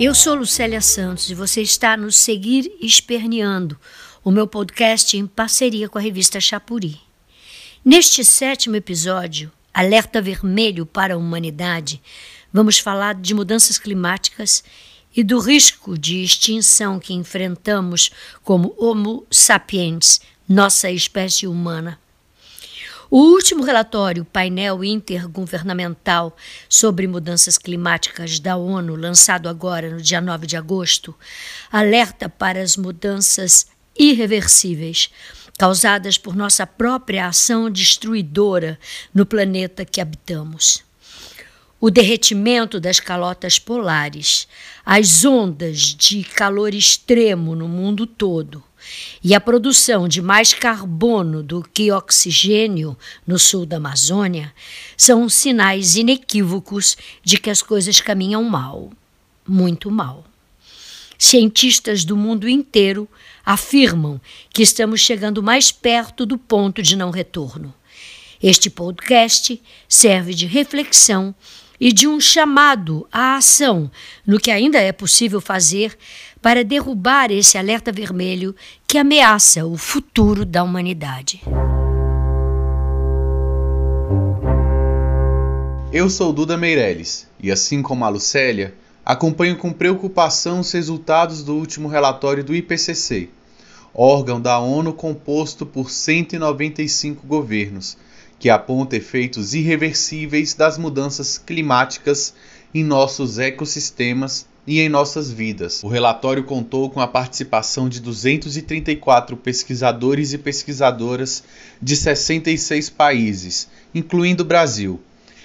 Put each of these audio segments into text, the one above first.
Eu sou Lucélia Santos e você está no Seguir Esperneando, o meu podcast em parceria com a revista Chapuri. Neste sétimo episódio, Alerta Vermelho para a Humanidade, vamos falar de mudanças climáticas e do risco de extinção que enfrentamos como Homo sapiens, nossa espécie humana. O último relatório, painel intergovernamental sobre mudanças climáticas da ONU, lançado agora no dia 9 de agosto, alerta para as mudanças irreversíveis causadas por nossa própria ação destruidora no planeta que habitamos. O derretimento das calotas polares, as ondas de calor extremo no mundo todo e a produção de mais carbono do que oxigênio no sul da Amazônia são sinais inequívocos de que as coisas caminham mal, muito mal. Cientistas do mundo inteiro afirmam que estamos chegando mais perto do ponto de não retorno. Este podcast serve de reflexão e de um chamado à ação no que ainda é possível fazer para derrubar esse alerta vermelho que ameaça o futuro da humanidade. Eu sou Duda Meirelles e, assim como a Lucélia, acompanho com preocupação os resultados do último relatório do IPCC, órgão da ONU composto por 195 governos que aponta efeitos irreversíveis das mudanças climáticas em nossos ecossistemas e em nossas vidas. O relatório contou com a participação de 234 pesquisadores e pesquisadoras de 66 países, incluindo o Brasil,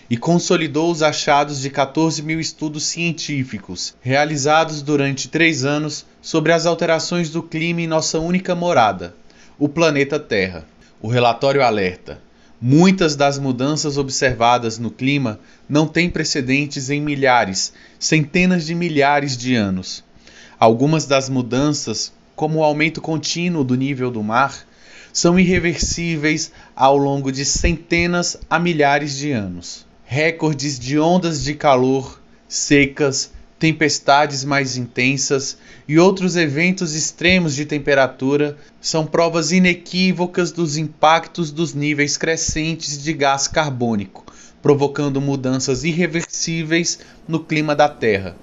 e consolidou os achados de 14 mil estudos científicos realizados durante três anos sobre as alterações do clima em nossa única morada, o planeta Terra. O relatório alerta Muitas das mudanças observadas no clima não têm precedentes em milhares, centenas de milhares de anos. Algumas das mudanças, como o aumento contínuo do nível do mar, são irreversíveis ao longo de centenas a milhares de anos. Recordes de ondas de calor, secas, tempestades mais intensas e outros eventos extremos de temperatura são provas inequívocas dos impactos dos níveis crescentes de gás carbônico, provocando mudanças irreversíveis no clima da Terra.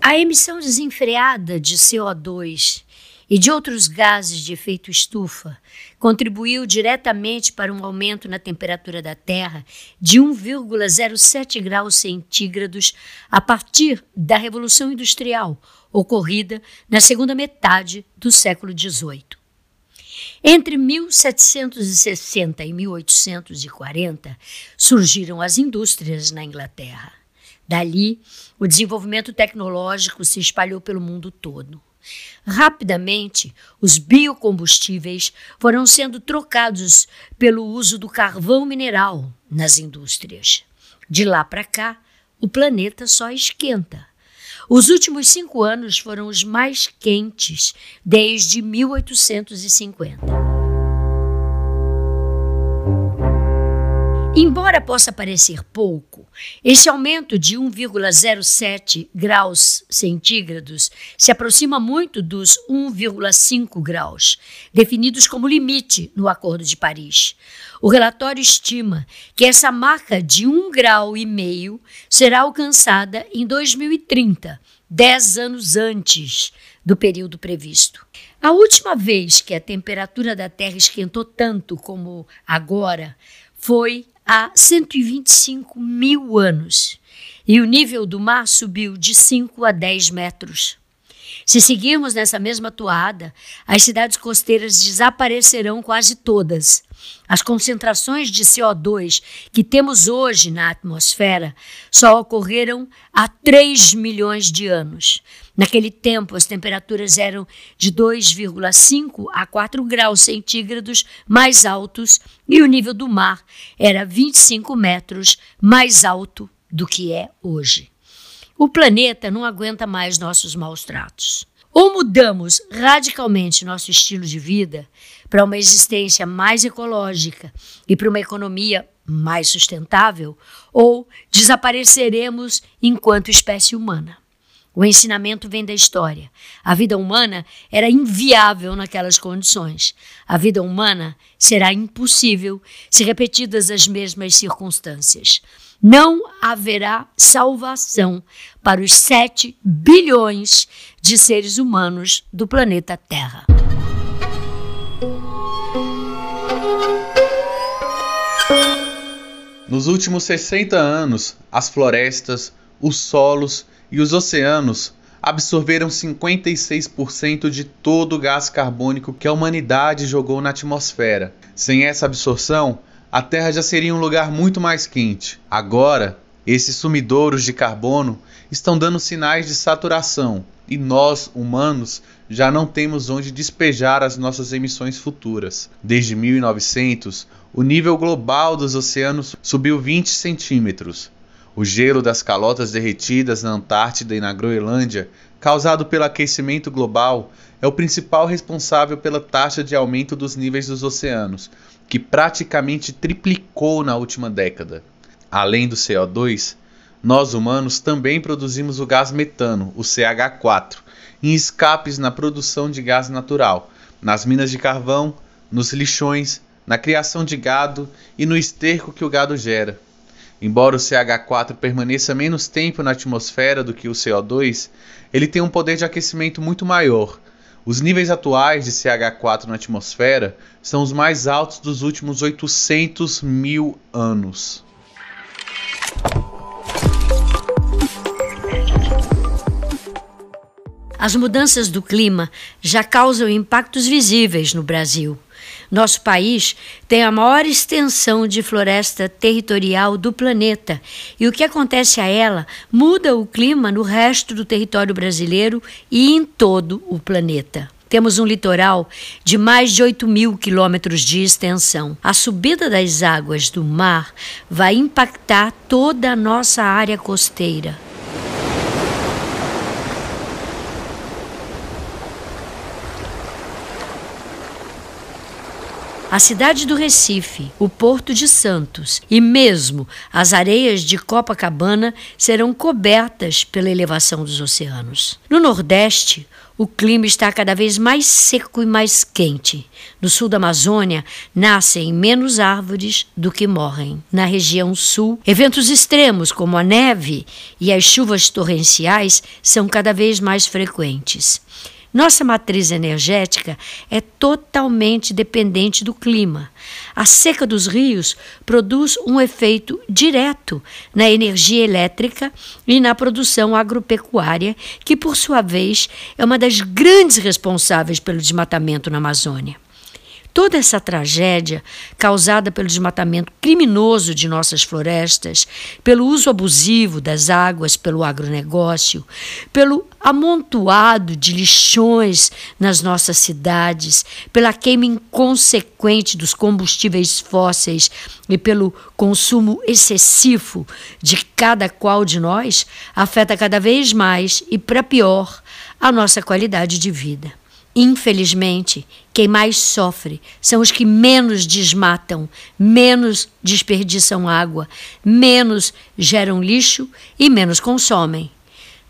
A emissão desenfreada de CO2 e de outros gases de efeito estufa contribuiu diretamente para um aumento na temperatura da Terra de 1,07 graus centígrados a partir da Revolução Industrial, ocorrida na segunda metade do século XVIII. Entre 1760 e 1840 surgiram as indústrias na Inglaterra. Dali, o desenvolvimento tecnológico se espalhou pelo mundo todo. Rapidamente, os biocombustíveis foram sendo trocados pelo uso do carvão mineral nas indústrias. De lá para cá, o planeta só esquenta. Os últimos cinco anos foram os mais quentes desde 1850. Embora possa parecer pouco, este aumento de 1,07 graus centígrados se aproxima muito dos 1,5 graus, definidos como limite no Acordo de Paris. O relatório estima que essa marca de 1,5 grau e meio será alcançada em 2030, dez anos antes do período previsto. A última vez que a temperatura da Terra esquentou tanto como agora foi há 125 mil anos e o nível do mar subiu de 5 a 10 metros. Se seguirmos nessa mesma toada, as cidades costeiras desaparecerão quase todas. As concentrações de CO2 que temos hoje na atmosfera só ocorreram há 3 milhões de anos. Naquele tempo, as temperaturas eram de 2,5 a 4 graus centígrados mais altos e o nível do mar era 25 metros mais alto do que é hoje. O planeta não aguenta mais nossos maus tratos. Ou mudamos radicalmente nosso estilo de vida para uma existência mais ecológica e para uma economia mais sustentável, ou desapareceremos enquanto espécie humana. O ensinamento vem da história. A vida humana era inviável naquelas condições. A vida humana será impossível se repetidas as mesmas circunstâncias. Não haverá salvação para os 7 bilhões de seres humanos do planeta Terra. Nos últimos 60 anos, as florestas, os solos e os oceanos absorveram 56% de todo o gás carbônico que a humanidade jogou na atmosfera. Sem essa absorção, a Terra já seria um lugar muito mais quente. Agora, esses sumidouros de carbono estão dando sinais de saturação e nós, humanos, já não temos onde despejar as nossas emissões futuras. Desde 1900, o nível global dos oceanos subiu 20 centímetros. O gelo das calotas derretidas na Antártida e na Groenlândia, causado pelo aquecimento global, é o principal responsável pela taxa de aumento dos níveis dos oceanos, que praticamente triplicou na última década. Além do CO2, nós humanos também produzimos o gás metano, o CH4, em escapes na produção de gás natural, nas minas de carvão, nos lixões, na criação de gado e no esterco que o gado gera. Embora o CH4 permaneça menos tempo na atmosfera do que o CO2, ele tem um poder de aquecimento muito maior. Os níveis atuais de CH4 na atmosfera são os mais altos dos últimos 800 mil anos. As mudanças do clima já causam impactos visíveis no Brasil. Nosso país tem a maior extensão de floresta territorial do planeta e o que acontece a ela muda o clima no resto do território brasileiro e em todo o planeta. Temos um litoral de mais de 8 mil quilômetros de extensão. A subida das águas do mar vai impactar toda a nossa área costeira. A cidade do Recife, o Porto de Santos e mesmo as areias de Copacabana serão cobertas pela elevação dos oceanos. No Nordeste, o clima está cada vez mais seco e mais quente. No sul da Amazônia, nascem menos árvores do que morrem. Na região sul, eventos extremos como a neve e as chuvas torrenciais são cada vez mais frequentes. Nossa matriz energética é totalmente dependente do clima. A seca dos rios produz um efeito direto na energia elétrica e na produção agropecuária, que, por sua vez, é uma das grandes responsáveis pelo desmatamento na Amazônia. Toda essa tragédia, causada pelo desmatamento criminoso de nossas florestas, pelo uso abusivo das águas pelo agronegócio, pelo amontoado de lixões nas nossas cidades, pela queima inconsequente dos combustíveis fósseis e pelo consumo excessivo de cada qual de nós, afeta cada vez mais e, para pior, a nossa qualidade de vida. Infelizmente, quem mais sofre são os que menos desmatam, menos desperdiçam água, menos geram lixo e menos consomem.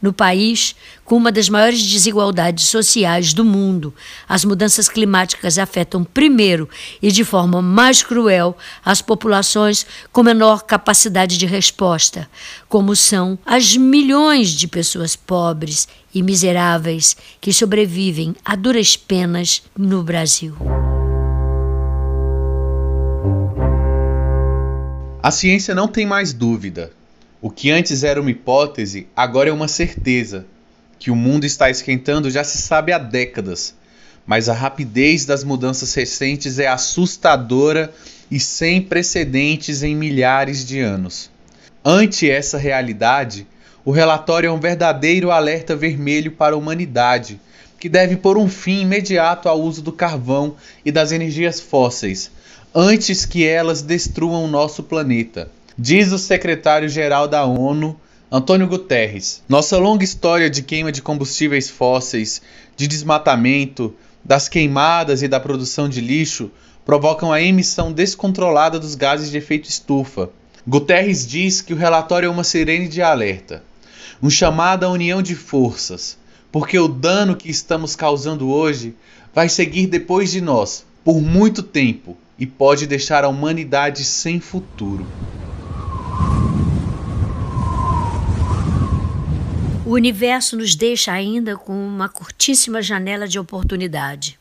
No país, com uma das maiores desigualdades sociais do mundo, as mudanças climáticas afetam primeiro e de forma mais cruel as populações com menor capacidade de resposta, como são as milhões de pessoas pobres e miseráveis que sobrevivem a duras penas no Brasil. A ciência não tem mais dúvida o que antes era uma hipótese, agora é uma certeza. Que o mundo está esquentando já se sabe há décadas, mas a rapidez das mudanças recentes é assustadora e sem precedentes em milhares de anos. Ante essa realidade, o relatório é um verdadeiro alerta vermelho para a humanidade, que deve pôr um fim imediato ao uso do carvão e das energias fósseis, antes que elas destruam o nosso planeta diz o secretário-geral da ONU, Antônio Guterres. Nossa longa história de queima de combustíveis fósseis, de desmatamento, das queimadas e da produção de lixo provocam a emissão descontrolada dos gases de efeito estufa. Guterres diz que o relatório é uma sirene de alerta, um chamado à união de forças, porque o dano que estamos causando hoje vai seguir depois de nós por muito tempo e pode deixar a humanidade sem futuro. O universo nos deixa ainda com uma curtíssima janela de oportunidade.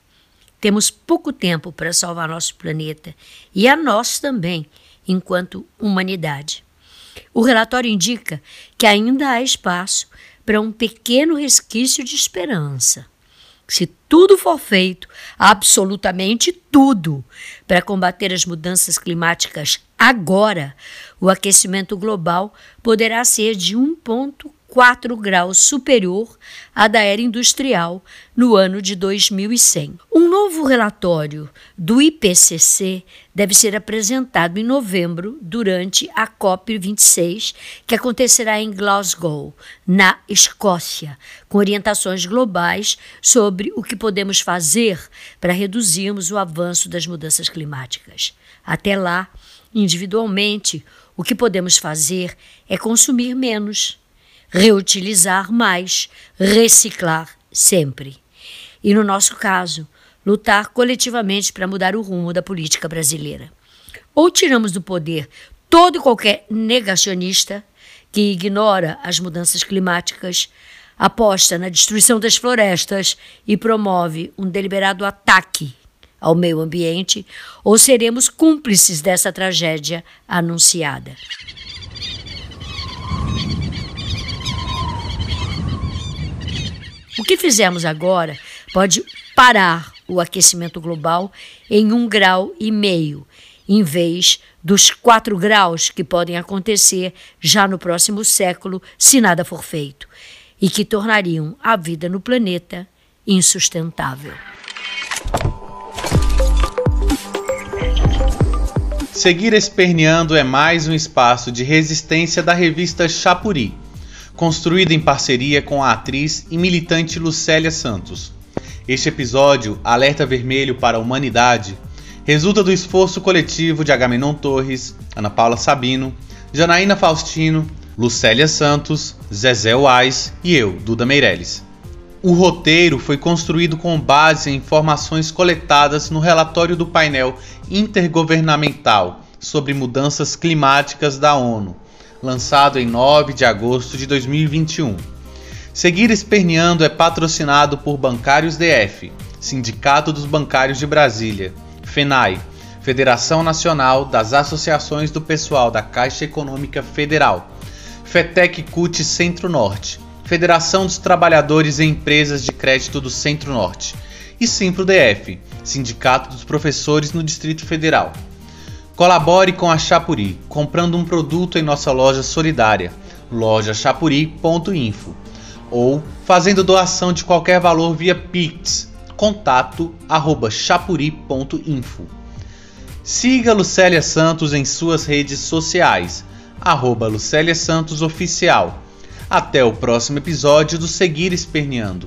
Temos pouco tempo para salvar nosso planeta e a nós também, enquanto humanidade. O relatório indica que ainda há espaço para um pequeno resquício de esperança. Se tudo for feito, absolutamente tudo, para combater as mudanças climáticas agora, o aquecimento global poderá ser de 1,4 4 graus superior à da era industrial no ano de 2100. Um novo relatório do IPCC deve ser apresentado em novembro durante a COP26, que acontecerá em Glasgow, na Escócia, com orientações globais sobre o que podemos fazer para reduzirmos o avanço das mudanças climáticas. Até lá, individualmente, o que podemos fazer é consumir menos reutilizar mais, reciclar sempre. E no nosso caso, lutar coletivamente para mudar o rumo da política brasileira. Ou tiramos do poder todo e qualquer negacionista que ignora as mudanças climáticas, aposta na destruição das florestas e promove um deliberado ataque ao meio ambiente, ou seremos cúmplices dessa tragédia anunciada. O que fizemos agora pode parar o aquecimento global em um grau e meio, em vez dos quatro graus que podem acontecer já no próximo século se nada for feito, e que tornariam a vida no planeta insustentável. Seguir Esperneando é mais um espaço de resistência da revista Chapuri construído em parceria com a atriz e militante Lucélia Santos. Este episódio, Alerta Vermelho para a Humanidade, resulta do esforço coletivo de Agamenon Torres, Ana Paula Sabino, Janaína Faustino, Lucélia Santos, Zezé Wais e eu, Duda Meirelles. O roteiro foi construído com base em informações coletadas no relatório do painel intergovernamental sobre mudanças climáticas da ONU, lançado em 9 de agosto de 2021. Seguir Esperneando é patrocinado por Bancários DF, Sindicato dos Bancários de Brasília, FENAI, Federação Nacional das Associações do Pessoal da Caixa Econômica Federal, FETEC CUT Centro-Norte, Federação dos Trabalhadores e Empresas de Crédito do Centro-Norte e Simpro DF, Sindicato dos Professores no Distrito Federal. Colabore com a Chapuri, comprando um produto em nossa loja solidária, lojachapuri.info, ou fazendo doação de qualquer valor via Pix, contato arroba chapuri.info. Siga Lucélia Santos em suas redes sociais, arroba Lucélia Santos Oficial. Até o próximo episódio do Seguir Esperneando.